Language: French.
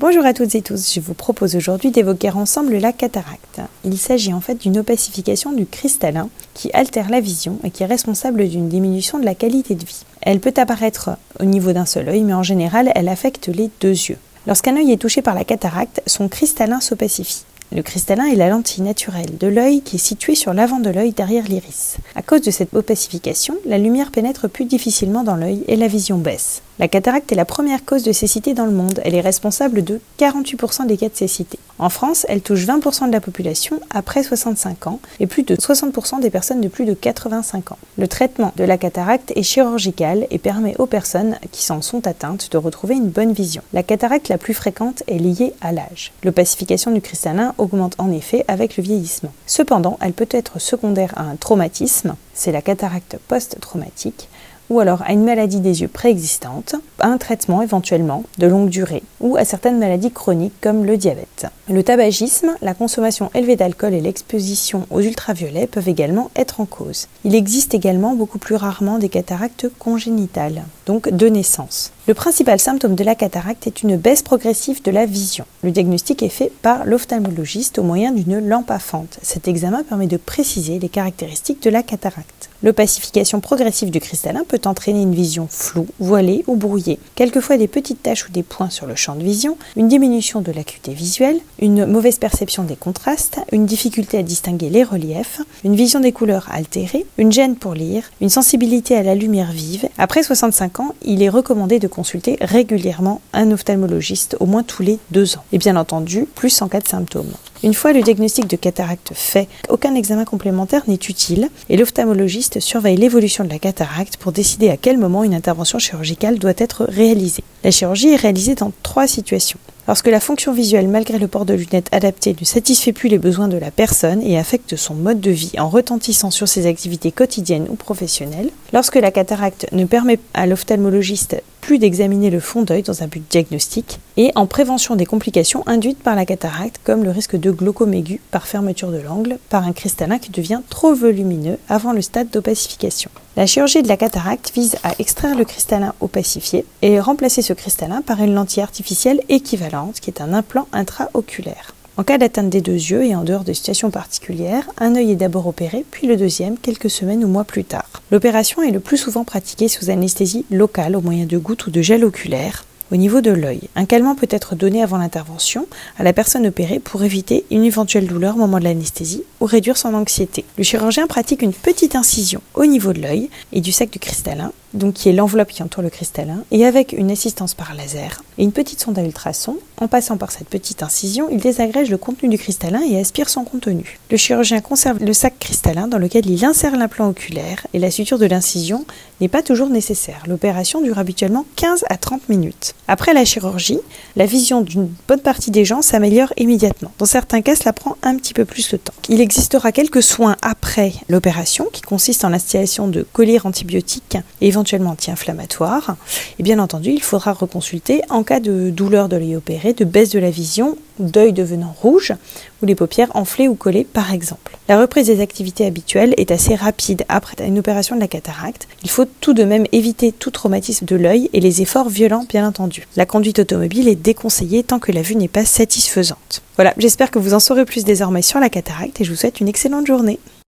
Bonjour à toutes et tous, je vous propose aujourd'hui d'évoquer ensemble la cataracte. Il s'agit en fait d'une opacification du cristallin qui altère la vision et qui est responsable d'une diminution de la qualité de vie. Elle peut apparaître au niveau d'un seul œil, mais en général elle affecte les deux yeux. Lorsqu'un œil est touché par la cataracte, son cristallin s'opacifie. Le cristallin est la lentille naturelle de l'œil qui est située sur l'avant de l'œil derrière l'iris. À cause de cette opacification, la lumière pénètre plus difficilement dans l'œil et la vision baisse. La cataracte est la première cause de cécité dans le monde. Elle est responsable de 48% des cas de cécité. En France, elle touche 20% de la population après 65 ans et plus de 60% des personnes de plus de 85 ans. Le traitement de la cataracte est chirurgical et permet aux personnes qui s'en sont atteintes de retrouver une bonne vision. La cataracte la plus fréquente est liée à l'âge. L'opacification du cristallin augmente en effet avec le vieillissement. Cependant, elle peut être secondaire à un traumatisme, c'est la cataracte post-traumatique, ou alors à une maladie des yeux préexistante, à un traitement éventuellement de longue durée, ou à certaines maladies chroniques comme le diabète. Le tabagisme, la consommation élevée d'alcool et l'exposition aux ultraviolets peuvent également être en cause. Il existe également beaucoup plus rarement des cataractes congénitales, donc de naissance. Le principal symptôme de la cataracte est une baisse progressive de la vision. Le diagnostic est fait par l'ophtalmologiste au moyen d'une lampe à fente. Cet examen permet de préciser les caractéristiques de la cataracte. L'opacification progressive du cristallin peut entraîner une vision floue, voilée ou brouillée, quelquefois des petites taches ou des points sur le champ de vision, une diminution de l'acuité visuelle, une mauvaise perception des contrastes, une difficulté à distinguer les reliefs, une vision des couleurs altérée, une gêne pour lire, une sensibilité à la lumière vive. Après 65 ans, il est recommandé de consulter régulièrement un ophtalmologiste au moins tous les deux ans. Et bien entendu, plus en cas de symptômes. Une fois le diagnostic de cataracte fait, aucun examen complémentaire n'est utile et l'ophtalmologiste surveille l'évolution de la cataracte pour décider à quel moment une intervention chirurgicale doit être réalisée. La chirurgie est réalisée dans trois situations. Lorsque la fonction visuelle, malgré le port de lunettes adaptées, ne satisfait plus les besoins de la personne et affecte son mode de vie en retentissant sur ses activités quotidiennes ou professionnelles. Lorsque la cataracte ne permet à l'ophtalmologiste plus d'examiner le fond d'œil dans un but diagnostique et en prévention des complications induites par la cataracte comme le risque de glaucome aigu par fermeture de l'angle par un cristallin qui devient trop volumineux avant le stade d'opacification. La chirurgie de la cataracte vise à extraire le cristallin opacifié et remplacer ce cristallin par une lentille artificielle équivalente qui est un implant intraoculaire. En cas d'atteinte des deux yeux et en dehors de situations particulières, un œil est d'abord opéré, puis le deuxième quelques semaines ou mois plus tard. L'opération est le plus souvent pratiquée sous anesthésie locale au moyen de gouttes ou de gel oculaire au niveau de l'œil. Un calmant peut être donné avant l'intervention à la personne opérée pour éviter une éventuelle douleur au moment de l'anesthésie ou réduire son anxiété. Le chirurgien pratique une petite incision au niveau de l'œil et du sac du cristallin, donc qui est l'enveloppe qui entoure le cristallin, et avec une assistance par laser et une petite sonde à ultrasons, en passant par cette petite incision, il désagrège le contenu du cristallin et aspire son contenu. Le chirurgien conserve le sac cristallin dans lequel il insère l'implant oculaire et la suture de l'incision n'est pas toujours nécessaire. L'opération dure habituellement 15 à 30 minutes. Après la chirurgie, la vision d'une bonne partie des gens s'améliore immédiatement. Dans certains cas, cela prend un petit peu plus de temps. Il existera quelques soins après l'opération qui consistent en l'installation de colliers antibiotiques et éventuellement anti-inflammatoires. Et bien entendu, il faudra reconsulter en cas de douleur de l'œil opéré, de baisse de la vision, d'œil devenant rouge ou les paupières enflées ou collées par exemple. La reprise des activités habituelles est assez rapide après une opération de la cataracte. Il faut tout de même éviter tout traumatisme de l'œil et les efforts violents bien entendu. La conduite automobile est déconseillée tant que la vue n'est pas satisfaisante. Voilà, j'espère que vous en saurez plus désormais sur la cataracte et je vous souhaite une excellente journée.